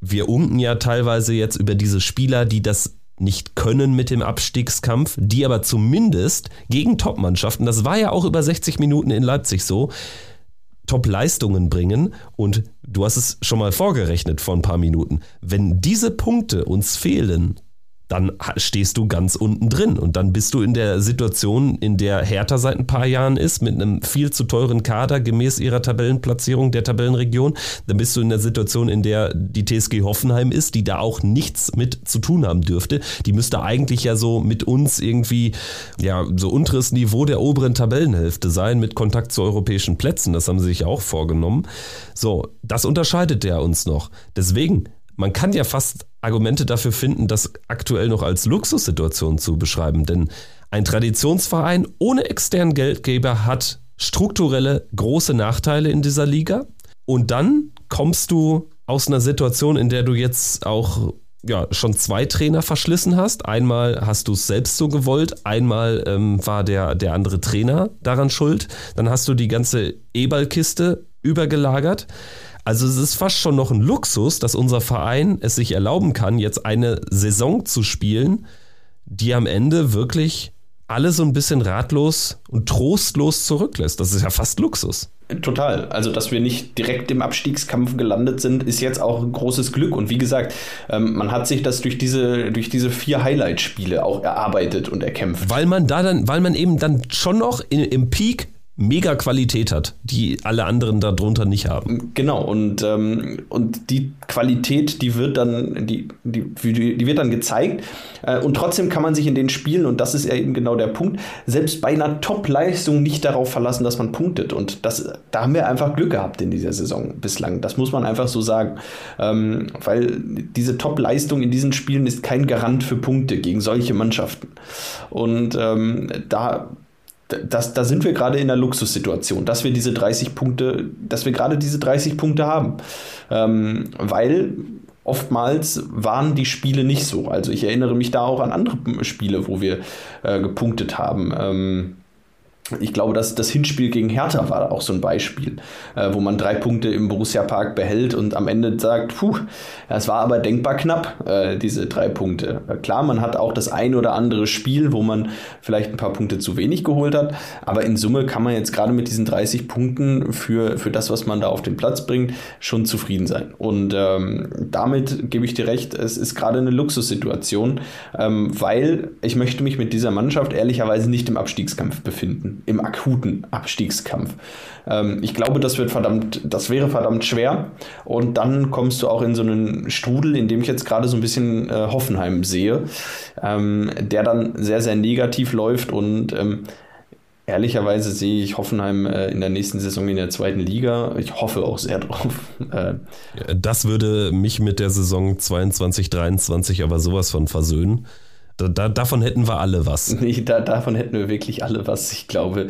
S2: wir unken ja teilweise jetzt über diese Spieler, die das nicht können mit dem Abstiegskampf, die aber zumindest gegen Top-Mannschaften, das war ja auch über 60 Minuten in Leipzig so, Top-Leistungen bringen und du hast es schon mal vorgerechnet vor ein paar Minuten. Wenn diese Punkte uns fehlen, dann stehst du ganz unten drin. Und dann bist du in der Situation, in der Hertha seit ein paar Jahren ist, mit einem viel zu teuren Kader gemäß ihrer Tabellenplatzierung der Tabellenregion. Dann bist du in der Situation, in der die TSG Hoffenheim ist, die da auch nichts mit zu tun haben dürfte. Die müsste eigentlich ja so mit uns irgendwie, ja, so unteres Niveau der oberen Tabellenhälfte sein, mit Kontakt zu europäischen Plätzen. Das haben sie sich auch vorgenommen. So, das unterscheidet der uns noch. Deswegen, man kann ja fast Argumente dafür finden, das aktuell noch als Luxussituation zu beschreiben. Denn ein Traditionsverein ohne externen Geldgeber hat strukturelle große Nachteile in dieser Liga. Und dann kommst du aus einer Situation, in der du jetzt auch ja, schon zwei Trainer verschlissen hast. Einmal hast du es selbst so gewollt, einmal ähm, war der, der andere Trainer daran schuld. Dann hast du die ganze E-Ball-Kiste übergelagert. Also es ist fast schon noch ein Luxus, dass unser Verein es sich erlauben kann, jetzt eine Saison zu spielen, die am Ende wirklich alle so ein bisschen ratlos und trostlos zurücklässt. Das ist ja fast Luxus.
S3: Total. Also, dass wir nicht direkt im Abstiegskampf gelandet sind, ist jetzt auch ein großes Glück. Und wie gesagt, ähm, man hat sich das durch diese, durch diese vier Highlight-Spiele auch erarbeitet und erkämpft.
S2: Weil man da dann, weil man eben dann schon noch in, im Peak mega Qualität hat, die alle anderen darunter nicht haben.
S3: Genau, und, ähm, und die Qualität, die wird dann, die, die, die wird dann gezeigt. Äh, und trotzdem kann man sich in den Spielen, und das ist ja eben genau der Punkt, selbst bei einer Top-Leistung nicht darauf verlassen, dass man punktet. Und das, da haben wir einfach Glück gehabt in dieser Saison bislang. Das muss man einfach so sagen. Ähm, weil diese Top-Leistung in diesen Spielen ist kein Garant für Punkte gegen solche Mannschaften. Und ähm, da das, da sind wir gerade in einer Luxussituation, dass wir diese 30 Punkte, dass wir gerade diese 30 Punkte haben. Ähm, weil oftmals waren die Spiele nicht so. Also ich erinnere mich da auch an andere Spiele, wo wir äh, gepunktet haben. Ähm, ich glaube, dass das Hinspiel gegen Hertha war auch so ein Beispiel, äh, wo man drei Punkte im Borussia Park behält und am Ende sagt, puh, es war aber denkbar knapp, äh, diese drei Punkte. Äh, klar, man hat auch das ein oder andere Spiel, wo man vielleicht ein paar Punkte zu wenig geholt hat, aber in Summe kann man jetzt gerade mit diesen 30 Punkten für, für das, was man da auf den Platz bringt, schon zufrieden sein. Und ähm, damit gebe ich dir recht, es ist gerade eine Luxussituation, ähm, weil ich möchte mich mit dieser Mannschaft ehrlicherweise nicht im Abstiegskampf befinden im akuten Abstiegskampf. Ähm, ich glaube, das wird verdammt, das wäre verdammt schwer. Und dann kommst du auch in so einen Strudel, in dem ich jetzt gerade so ein bisschen äh, Hoffenheim sehe, ähm, der dann sehr, sehr negativ läuft und ähm, Ehrlicherweise sehe ich Hoffenheim äh, in der nächsten Saison in der zweiten Liga. Ich hoffe auch sehr drauf.
S2: Äh, das würde mich mit der Saison 22, 23 aber sowas von versöhnen. Da, da, davon hätten wir alle was.
S3: Nee, da, davon hätten wir wirklich alle was. Ich glaube,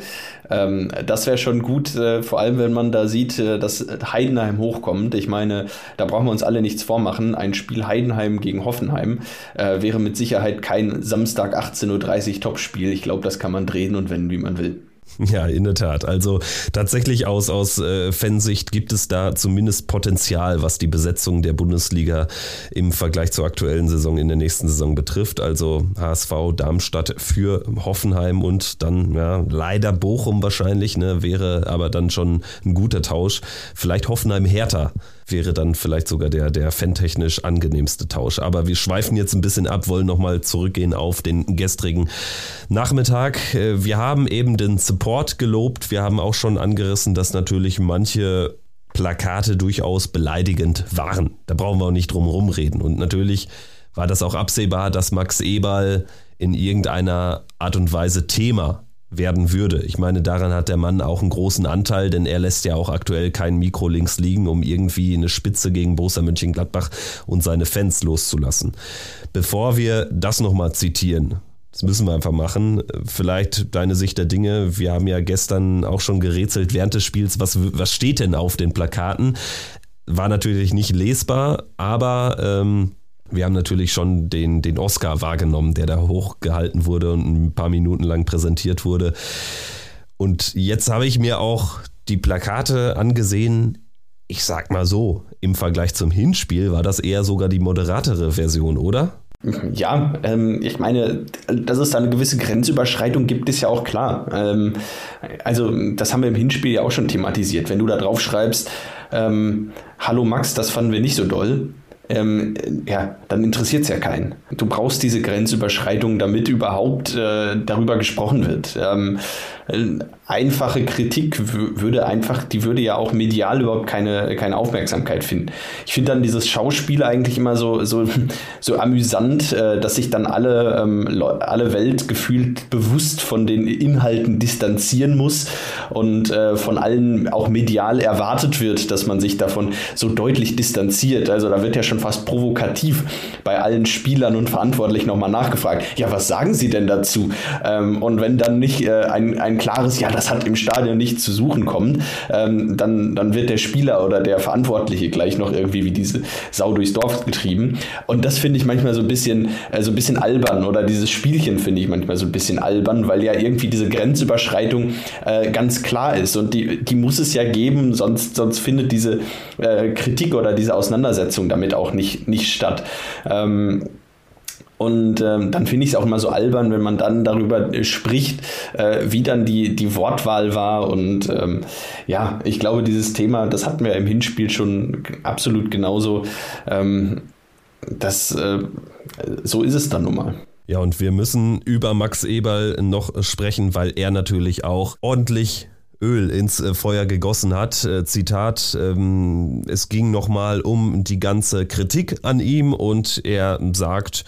S3: ähm, das wäre schon gut, äh, vor allem wenn man da sieht, äh, dass Heidenheim hochkommt. Ich meine, da brauchen wir uns alle nichts vormachen. Ein Spiel Heidenheim gegen Hoffenheim äh, wäre mit Sicherheit kein Samstag 18.30 Uhr Topspiel. Ich glaube, das kann man drehen und wenden, wie man will.
S2: Ja, in der Tat. Also tatsächlich aus, aus äh, Fansicht gibt es da zumindest Potenzial, was die Besetzung der Bundesliga im Vergleich zur aktuellen Saison in der nächsten Saison betrifft. Also HSV, Darmstadt für Hoffenheim und dann ja, leider Bochum wahrscheinlich, ne, wäre aber dann schon ein guter Tausch. Vielleicht Hoffenheim härter wäre dann vielleicht sogar der, der fantechnisch angenehmste Tausch. Aber wir schweifen jetzt ein bisschen ab, wollen nochmal zurückgehen auf den gestrigen Nachmittag. Äh, wir haben eben den Support gelobt. Wir haben auch schon angerissen, dass natürlich manche Plakate durchaus beleidigend waren. Da brauchen wir auch nicht drum rumreden. Und natürlich war das auch absehbar, dass Max Eberl in irgendeiner Art und Weise Thema werden würde. Ich meine, daran hat der Mann auch einen großen Anteil, denn er lässt ja auch aktuell kein Mikro links liegen, um irgendwie eine Spitze gegen Borussia Mönchengladbach und seine Fans loszulassen. Bevor wir das nochmal zitieren, das müssen wir einfach machen. Vielleicht deine Sicht der Dinge. Wir haben ja gestern auch schon gerätselt während des Spiels, was, was steht denn auf den Plakaten? War natürlich nicht lesbar, aber ähm, Wir haben natürlich schon den, den Oscar wahrgenommen, der da hochgehalten wurde und ein paar Minuten lang präsentiert wurde. Und jetzt habe ich mir auch die Plakate angesehen. Ich sag mal so, im Vergleich zum Hinspiel war das eher sogar die moderatere Version, oder?
S3: Ja, ähm, ich meine, dass es da eine gewisse Grenzüberschreitung gibt, ist ja auch klar. Ähm, also, das haben wir im Hinspiel ja auch schon thematisiert. Wenn du da drauf schreibst, ähm, Hallo Max, das fanden wir nicht so doll, ähm, ja, dann interessiert es ja keinen. Du brauchst diese Grenzüberschreitung, damit überhaupt äh, darüber gesprochen wird. Ähm, einfache Kritik würde einfach, die würde ja auch medial überhaupt keine, keine Aufmerksamkeit finden. Ich finde dann dieses Schauspiel eigentlich immer so, so, so amüsant, äh, dass sich dann alle, ähm, alle Welt gefühlt bewusst von den Inhalten distanzieren muss und äh, von allen auch medial erwartet wird, dass man sich davon so deutlich distanziert. Also da wird ja schon fast provokativ bei allen Spielern und Verantwortlichen nochmal nachgefragt, ja, was sagen sie denn dazu? Ähm, und wenn dann nicht äh, ein, ein klares, ja, das hat im Stadion nichts zu suchen kommt, ähm, dann, dann wird der Spieler oder der Verantwortliche gleich noch irgendwie wie diese Sau durchs Dorf getrieben. Und das finde ich manchmal so ein bisschen, äh, so ein bisschen albern oder dieses Spielchen finde ich manchmal so ein bisschen albern, weil ja irgendwie diese Grenzüberschreitung äh, ganz klar ist und die, die muss es ja geben, sonst, sonst findet diese äh, Kritik oder diese Auseinandersetzung damit auch nicht, nicht statt. Ähm, und ähm, dann finde ich es auch immer so albern, wenn man dann darüber äh, spricht, äh, wie dann die, die Wortwahl war. Und ähm, ja, ich glaube, dieses Thema, das hatten wir im Hinspiel schon absolut genauso. Ähm, das, äh, so ist es dann nun mal.
S2: Ja, und wir müssen über Max Eberl noch sprechen, weil er natürlich auch ordentlich Öl ins äh, Feuer gegossen hat. Äh, Zitat, ähm, es ging nochmal um die ganze Kritik an ihm und er sagt,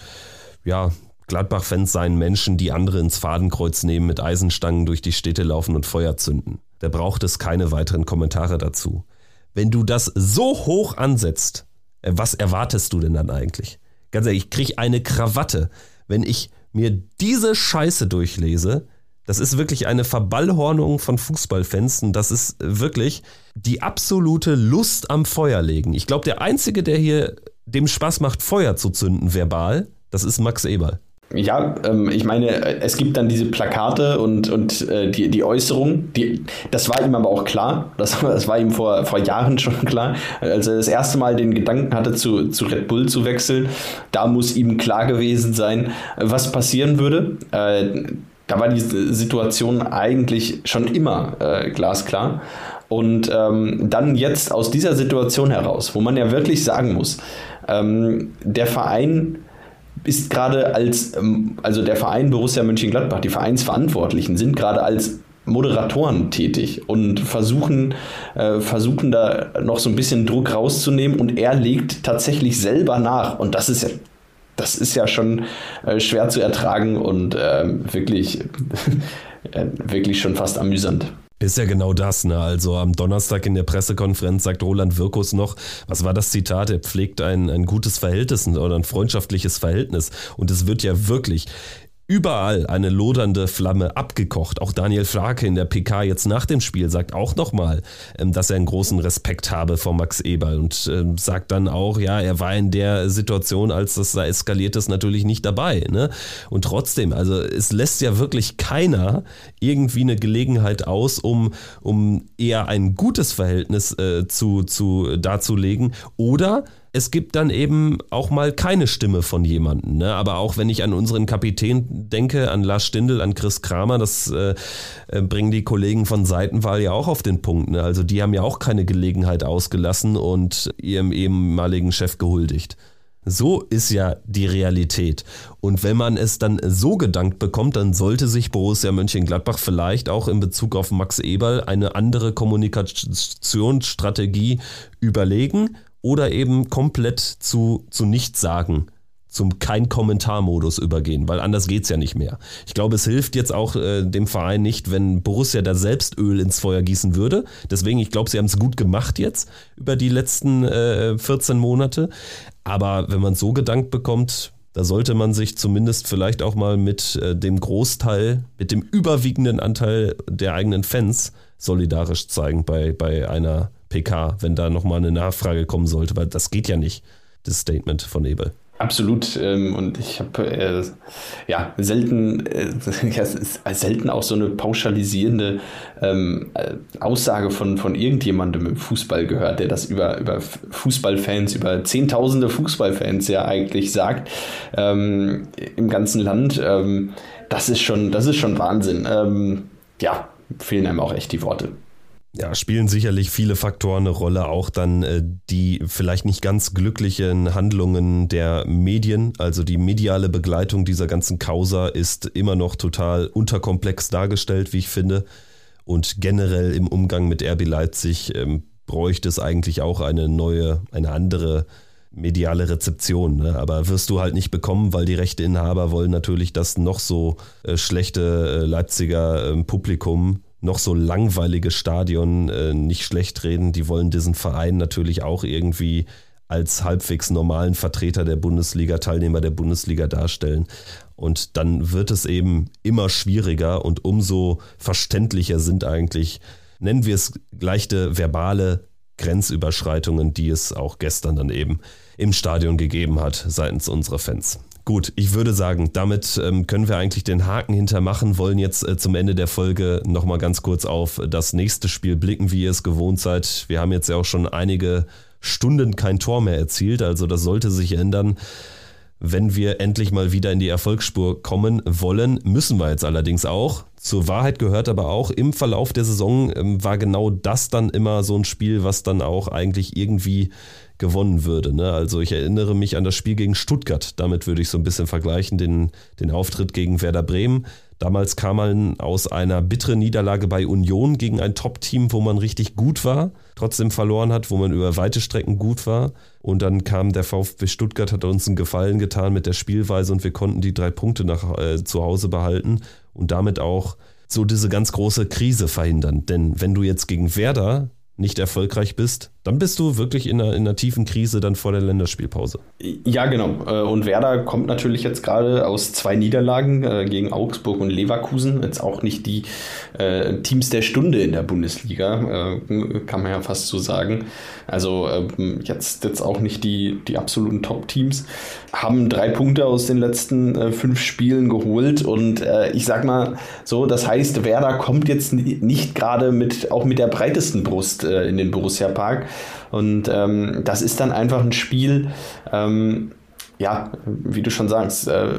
S2: ja, Gladbach-Fans seien Menschen, die andere ins Fadenkreuz nehmen, mit Eisenstangen durch die Städte laufen und Feuer zünden. Da braucht es keine weiteren Kommentare dazu. Wenn du das so hoch ansetzt, äh, was erwartest du denn dann eigentlich? Ganz ehrlich, ich kriege eine Krawatte, wenn ich mir diese Scheiße durchlese. Das ist wirklich eine Verballhornung von Fußballfans und das ist wirklich die absolute Lust am Feuer legen. Ich glaube, der Einzige, der hier dem Spaß macht, Feuer zu zünden, verbal, das ist Max Eberl.
S3: Ja, ähm, ich meine, es gibt dann diese Plakate und, und äh, die, die Äußerung, die, das war ihm aber auch klar, das, das war ihm vor, vor Jahren schon klar, als er das erste Mal den Gedanken hatte, zu, zu Red Bull zu wechseln, da muss ihm klar gewesen sein, was passieren würde. Äh, da war die Situation eigentlich schon immer äh, glasklar. Und ähm, dann jetzt aus dieser Situation heraus, wo man ja wirklich sagen muss, ähm, der Verein ist gerade als, ähm, also der Verein Borussia Mönchengladbach, die Vereinsverantwortlichen sind gerade als Moderatoren tätig und versuchen, äh, versuchen da noch so ein bisschen Druck rauszunehmen und er legt tatsächlich selber nach und das ist ja das ist ja schon äh, schwer zu ertragen und äh, wirklich, wirklich schon fast amüsant.
S2: Ist ja genau das, ne? Also am Donnerstag in der Pressekonferenz sagt Roland Wirkus noch, was war das Zitat? Er pflegt ein, ein gutes Verhältnis oder ein freundschaftliches Verhältnis. Und es wird ja wirklich überall eine lodernde Flamme abgekocht. Auch Daniel Frake in der PK jetzt nach dem Spiel sagt auch nochmal, ähm, dass er einen großen Respekt habe vor Max Eberl und ähm, sagt dann auch, ja, er war in der Situation, als das da eskaliert ist, natürlich nicht dabei. Ne? Und trotzdem, also es lässt ja wirklich keiner irgendwie eine Gelegenheit aus, um, um eher ein gutes Verhältnis äh, zu, zu darzulegen oder es gibt dann eben auch mal keine Stimme von jemandem. Ne? Aber auch wenn ich an unseren Kapitän denke, an Lars Stindl, an Chris Kramer, das äh, äh, bringen die Kollegen von Seitenwahl ja auch auf den Punkt. Ne? Also die haben ja auch keine Gelegenheit ausgelassen und ihrem ehemaligen Chef gehuldigt. So ist ja die Realität. Und wenn man es dann so gedankt bekommt, dann sollte sich Borussia Mönchengladbach vielleicht auch in Bezug auf Max Eberl eine andere Kommunikationsstrategie überlegen oder eben komplett zu, zu nichts sagen zum kein Kommentarmodus übergehen, weil anders geht's ja nicht mehr. Ich glaube, es hilft jetzt auch äh, dem Verein nicht, wenn Borussia da selbst Öl ins Feuer gießen würde. Deswegen, ich glaube, sie haben es gut gemacht jetzt über die letzten äh, 14 Monate. Aber wenn man so gedankt bekommt, da sollte man sich zumindest vielleicht auch mal mit äh, dem Großteil, mit dem überwiegenden Anteil der eigenen Fans solidarisch zeigen bei, bei einer PK, wenn da nochmal eine Nachfrage kommen sollte, weil das geht ja nicht, das Statement von Ebel.
S3: Absolut. Ähm, und ich habe äh, ja selten, äh, selten auch so eine pauschalisierende ähm, äh, Aussage von, von irgendjemandem im Fußball gehört, der das über, über Fußballfans, über Zehntausende Fußballfans ja eigentlich sagt ähm, im ganzen Land. Ähm, das ist schon, das ist schon Wahnsinn. Ähm, ja, fehlen einem auch echt die Worte.
S2: Ja, spielen sicherlich viele Faktoren eine Rolle, auch dann äh, die vielleicht nicht ganz glücklichen Handlungen der Medien. Also die mediale Begleitung dieser ganzen Causa ist immer noch total unterkomplex dargestellt, wie ich finde. Und generell im Umgang mit RB Leipzig ähm, bräuchte es eigentlich auch eine neue, eine andere mediale Rezeption. Ne? Aber wirst du halt nicht bekommen, weil die Rechteinhaber wollen natürlich das noch so äh, schlechte äh, Leipziger ähm, Publikum noch so langweilige Stadion äh, nicht schlecht reden. Die wollen diesen Verein natürlich auch irgendwie als halbwegs normalen Vertreter der Bundesliga, Teilnehmer der Bundesliga darstellen. Und dann wird es eben immer schwieriger und umso verständlicher sind eigentlich, nennen wir es leichte verbale Grenzüberschreitungen, die es auch gestern dann eben im Stadion gegeben hat seitens unserer Fans. Gut, ich würde sagen, damit ähm, können wir eigentlich den Haken hintermachen, wollen jetzt äh, zum Ende der Folge nochmal ganz kurz auf das nächste Spiel blicken, wie ihr es gewohnt seid. Wir haben jetzt ja auch schon einige Stunden kein Tor mehr erzielt, also das sollte sich ändern. Wenn wir endlich mal wieder in die Erfolgsspur kommen wollen, müssen wir jetzt allerdings auch. Zur Wahrheit gehört aber auch, im Verlauf der Saison ähm, war genau das dann immer so ein Spiel, was dann auch eigentlich irgendwie gewonnen würde. Ne? Also ich erinnere mich an das Spiel gegen Stuttgart. Damit würde ich so ein bisschen vergleichen, den, den Auftritt gegen Werder Bremen. Damals kam man aus einer bitteren Niederlage bei Union gegen ein Top-Team, wo man richtig gut war, trotzdem verloren hat, wo man über weite Strecken gut war. Und dann kam der VfB Stuttgart, hat uns einen Gefallen getan mit der Spielweise und wir konnten die drei Punkte nach, äh, zu Hause behalten und damit auch so diese ganz große Krise verhindern. Denn wenn du jetzt gegen Werder nicht erfolgreich bist, dann bist du wirklich in einer, in einer tiefen Krise dann vor der Länderspielpause.
S3: Ja, genau. Äh, und Werder kommt natürlich jetzt gerade aus zwei Niederlagen äh, gegen Augsburg und Leverkusen. Jetzt auch nicht die äh, Teams der Stunde in der Bundesliga, kann man ja fast so sagen. Also ähm, jetzt, jetzt auch nicht die, die absoluten Top-Teams. Haben drei Punkte aus den letzten fünf Spielen geholt. Und ich sag mal so, das heißt, Werder kommt jetzt nicht gerade mit, auch mit der breitesten Brust in den Borussia Park. Und ähm, das ist dann einfach ein Spiel, ähm, ja, wie du schon sagst, äh,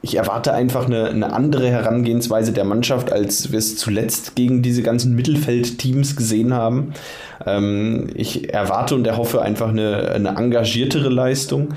S3: ich erwarte einfach eine, eine, andere Herangehensweise der Mannschaft, als wir es zuletzt gegen diese ganzen Mittelfeldteams gesehen haben. Ähm, ich erwarte und erhoffe einfach eine, eine engagiertere Leistung.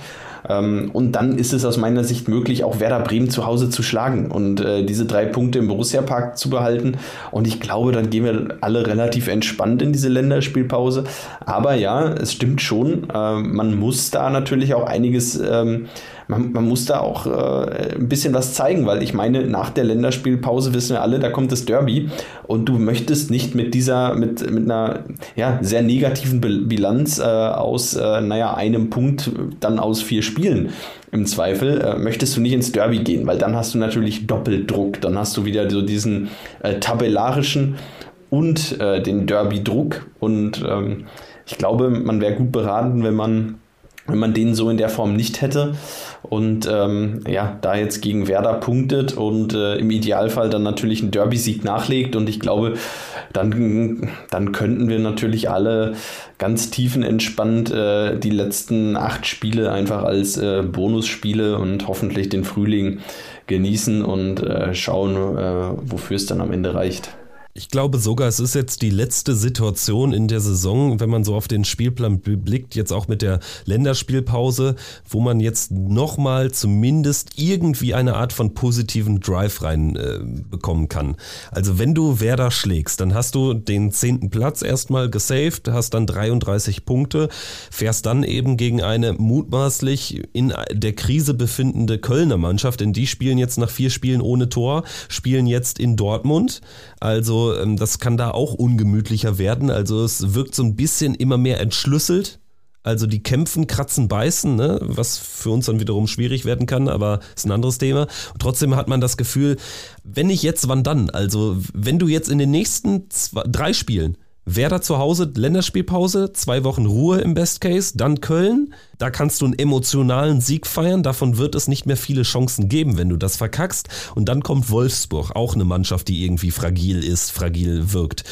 S3: Ähm, und dann ist es aus meiner Sicht möglich, auch Werder Bremen zu Hause zu schlagen und äh, diese drei Punkte im Borussia Park zu behalten. Und ich glaube, dann gehen wir alle relativ entspannt in diese Länderspielpause. Aber ja, es stimmt schon, äh, man muss da natürlich auch einiges ähm, man, man muss da auch äh, ein bisschen was zeigen, weil ich meine, nach der Länderspielpause wissen wir alle, da kommt das Derby. Und du möchtest nicht mit dieser, mit, mit einer ja, sehr negativen Bilanz äh, aus, äh, naja, einem Punkt dann aus vier Spielen. Im Zweifel, äh, möchtest du nicht ins Derby gehen, weil dann hast du natürlich Doppeldruck, dann hast du wieder so diesen äh, tabellarischen und äh, den Derby-Druck. Und ähm, ich glaube, man wäre gut beraten, wenn man wenn man den so in der Form nicht hätte und ähm, ja, da jetzt gegen Werder punktet und äh, im Idealfall dann natürlich einen Derby-Sieg nachlegt und ich glaube, dann, dann könnten wir natürlich alle ganz tiefenentspannt äh, die letzten acht Spiele einfach als äh, Bonusspiele und hoffentlich den Frühling genießen und äh, schauen, äh, wofür es dann am Ende reicht.
S2: Ich glaube sogar, es ist jetzt die letzte Situation in der Saison, wenn man so auf den Spielplan blickt, jetzt auch mit der Länderspielpause, wo man jetzt nochmal zumindest irgendwie eine Art von positiven Drive rein äh, kann. Also wenn du Werder schlägst, dann hast du den zehnten Platz erstmal gesaved, hast dann 33 Punkte, fährst dann eben gegen eine mutmaßlich in der Krise befindende Kölner Mannschaft, denn die spielen jetzt nach vier Spielen ohne Tor, spielen jetzt in Dortmund. Also ähm, das kann da auch ungemütlicher werden. Also es wirkt so ein bisschen immer mehr entschlüsselt. Also die kämpfen, kratzen, beißen, ne? was für uns dann wiederum schwierig werden kann, aber ist ein anderes Thema. Und trotzdem hat man das Gefühl, wenn nicht jetzt, wann dann? Also wenn du jetzt in den nächsten zwei, drei Spielen Werder zu Hause, Länderspielpause, zwei Wochen Ruhe im Best Case, dann Köln. Da kannst du einen emotionalen Sieg feiern. Davon wird es nicht mehr viele Chancen geben, wenn du das verkackst. Und dann kommt Wolfsburg, auch eine Mannschaft, die irgendwie fragil ist, fragil wirkt.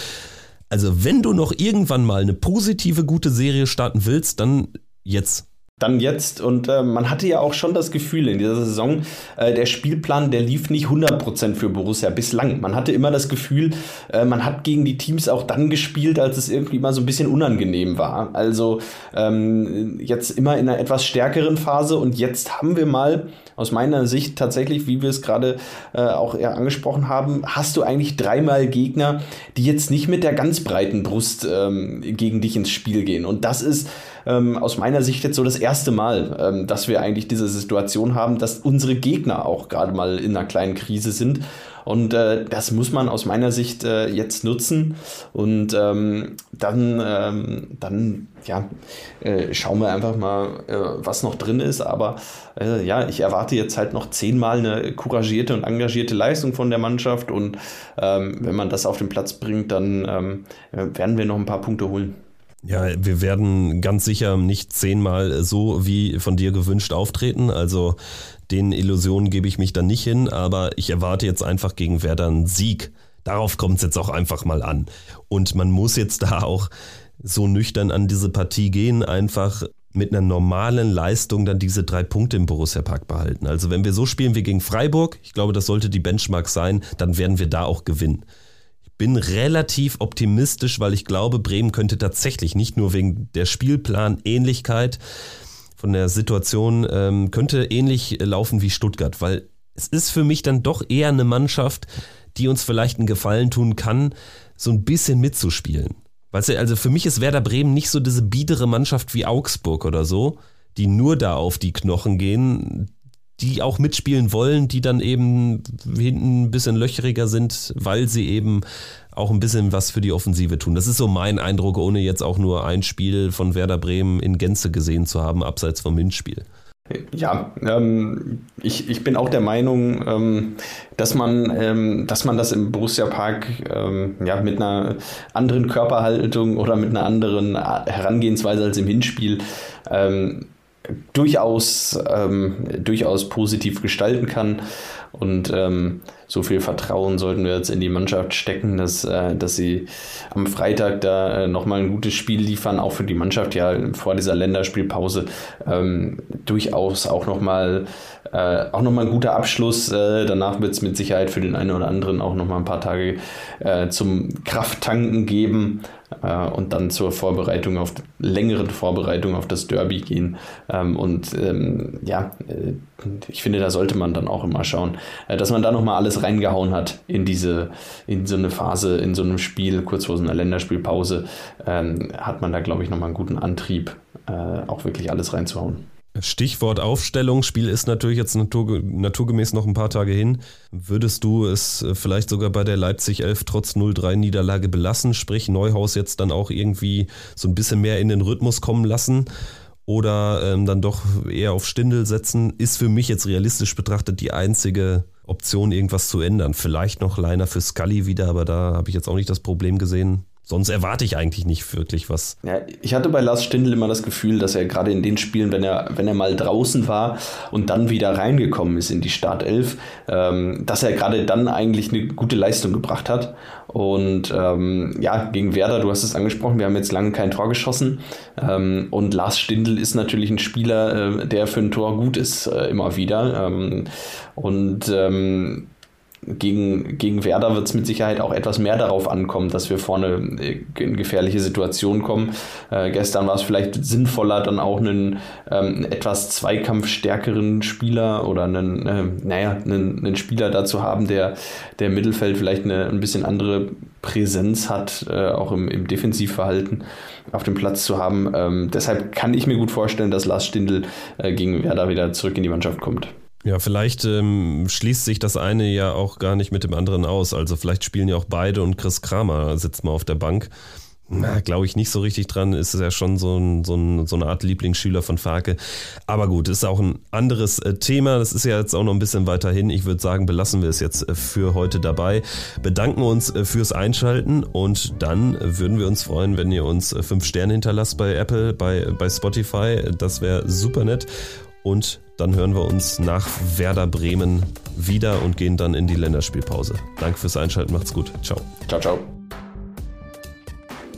S2: Also wenn du noch irgendwann mal eine positive, gute Serie starten willst, dann jetzt
S3: dann jetzt. Und äh, man hatte ja auch schon das Gefühl in dieser Saison, äh, der Spielplan, der lief nicht 100% für Borussia bislang. Man hatte immer das Gefühl, äh, man hat gegen die Teams auch dann gespielt, als es irgendwie mal so ein bisschen unangenehm war. Also ähm, jetzt immer in einer etwas stärkeren Phase und jetzt haben wir mal aus meiner Sicht tatsächlich, wie wir es gerade äh, auch eher angesprochen haben, hast du eigentlich dreimal Gegner, die jetzt nicht mit der ganz breiten Brust ähm, gegen dich ins Spiel gehen. Und das ist ähm, aus meiner Sicht jetzt so das erste Mal, ähm, dass wir eigentlich diese Situation haben, dass unsere Gegner auch gerade mal in einer kleinen Krise sind. Und äh, das muss man aus meiner Sicht äh, jetzt nutzen. Und ähm, dann, ähm, dann ja, äh, schauen wir einfach mal, äh, was noch drin ist. Aber äh, ja, ich erwarte jetzt halt noch zehnmal eine couragierte und engagierte Leistung von der Mannschaft. Und ähm, wenn man das auf den Platz bringt, dann ähm, werden wir noch ein paar Punkte holen.
S2: Ja, wir werden ganz sicher nicht zehnmal so wie von dir gewünscht auftreten. Also den Illusionen gebe ich mich dann nicht hin, aber ich erwarte jetzt einfach gegen Werder einen Sieg. Darauf kommt es jetzt auch einfach mal an. Und man muss jetzt da auch so nüchtern an diese Partie gehen, einfach mit einer normalen Leistung dann diese drei Punkte im Borussia Park behalten. Also wenn wir so spielen wie gegen Freiburg, ich glaube, das sollte die Benchmark sein, dann werden wir da auch gewinnen bin relativ optimistisch, weil ich glaube, Bremen könnte tatsächlich nicht nur wegen der Spielplanähnlichkeit von der Situation, ähm, könnte ähnlich laufen wie Stuttgart, weil es ist für mich dann doch eher eine Mannschaft, die uns vielleicht einen Gefallen tun kann, so ein bisschen mitzuspielen. Weißt du, also für mich ist Werder Bremen nicht so diese biedere Mannschaft wie Augsburg oder so, die nur da auf die Knochen gehen die auch mitspielen wollen, die dann eben hinten ein bisschen löcheriger sind, weil sie eben auch ein bisschen was für die Offensive tun. Das ist so mein Eindruck, ohne jetzt auch nur ein Spiel von Werder Bremen in Gänze gesehen zu haben, abseits vom Hinspiel.
S3: Ja, ähm, ich, ich bin auch der Meinung, ähm, dass, man, ähm, dass man das im Borussia Park ähm, ja, mit einer anderen Körperhaltung oder mit einer anderen Herangehensweise als im Hinspiel ähm, durchaus, ähm, durchaus positiv gestalten kann. Und ähm, so viel Vertrauen sollten wir jetzt in die Mannschaft stecken, dass, äh, dass sie am Freitag da äh, nochmal ein gutes Spiel liefern, auch für die Mannschaft ja vor dieser Länderspielpause ähm, durchaus auch nochmal äh, auch nochmal ein guter Abschluss. Äh, danach wird es mit Sicherheit für den einen oder anderen auch nochmal ein paar Tage äh, zum Krafttanken geben äh, und dann zur Vorbereitung auf längeren Vorbereitung auf das Derby gehen. Ähm, und ähm, ja, ich finde, da sollte man dann auch immer schauen, dass man da nochmal alles reingehauen hat in diese, in so eine Phase, in so einem Spiel, kurz vor so einer Länderspielpause, ähm, hat man da, glaube ich, nochmal einen guten Antrieb, äh, auch wirklich alles reinzuhauen.
S2: Stichwort Aufstellung. Spiel ist natürlich jetzt natur, naturgemäß noch ein paar Tage hin. Würdest du es äh, vielleicht sogar bei der Leipzig 11 trotz 0-3 Niederlage belassen? Sprich, Neuhaus jetzt dann auch irgendwie so ein bisschen mehr in den Rhythmus kommen lassen? Oder ähm, dann doch eher auf Stindel setzen? Ist für mich jetzt realistisch betrachtet die einzige Option, irgendwas zu ändern. Vielleicht noch Leiner für Scully wieder, aber da habe ich jetzt auch nicht das Problem gesehen. Sonst erwarte ich eigentlich nicht wirklich was.
S3: Ja, ich hatte bei Lars Stindl immer das Gefühl, dass er gerade in den Spielen, wenn er, wenn er mal draußen war und dann wieder reingekommen ist in die Startelf, ähm, dass er gerade dann eigentlich eine gute Leistung gebracht hat. Und ähm, ja, gegen Werder, du hast es angesprochen, wir haben jetzt lange kein Tor geschossen. Ähm, und Lars Stindl ist natürlich ein Spieler, äh, der für ein Tor gut ist, äh, immer wieder. Ähm, und ähm, gegen, gegen Werder wird es mit Sicherheit auch etwas mehr darauf ankommen, dass wir vorne äh, in gefährliche Situationen kommen. Äh, gestern war es vielleicht sinnvoller, dann auch einen ähm, etwas zweikampfstärkeren Spieler oder einen, äh, naja, einen, einen, Spieler dazu haben, der, der im Mittelfeld vielleicht eine ein bisschen andere Präsenz hat, äh, auch im, im Defensivverhalten auf dem Platz zu haben. Ähm, deshalb kann ich mir gut vorstellen, dass Lars Stindl äh, gegen Werder wieder zurück in die Mannschaft kommt.
S2: Ja, vielleicht ähm, schließt sich das eine ja auch gar nicht mit dem anderen aus. Also vielleicht spielen ja auch beide und Chris Kramer sitzt mal auf der Bank. Na, glaube ich nicht so richtig dran. Ist ja schon so, ein, so, ein, so, eine Art Lieblingsschüler von Farke. Aber gut, ist auch ein anderes äh, Thema. Das ist ja jetzt auch noch ein bisschen weiter hin. Ich würde sagen, belassen wir es jetzt äh, für heute dabei. Bedanken uns äh, fürs Einschalten und dann würden wir uns freuen, wenn ihr uns fünf Sterne hinterlasst bei Apple, bei, bei Spotify. Das wäre super nett. Und dann hören wir uns nach Werder Bremen wieder und gehen dann in die Länderspielpause. Danke fürs Einschalten. Macht's gut. Ciao.
S3: Ciao, ciao.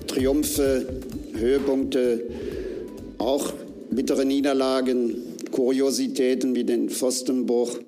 S1: Triumphe, Höhepunkte, auch bittere Niederlagen, Kuriositäten wie den Pfostenbruch.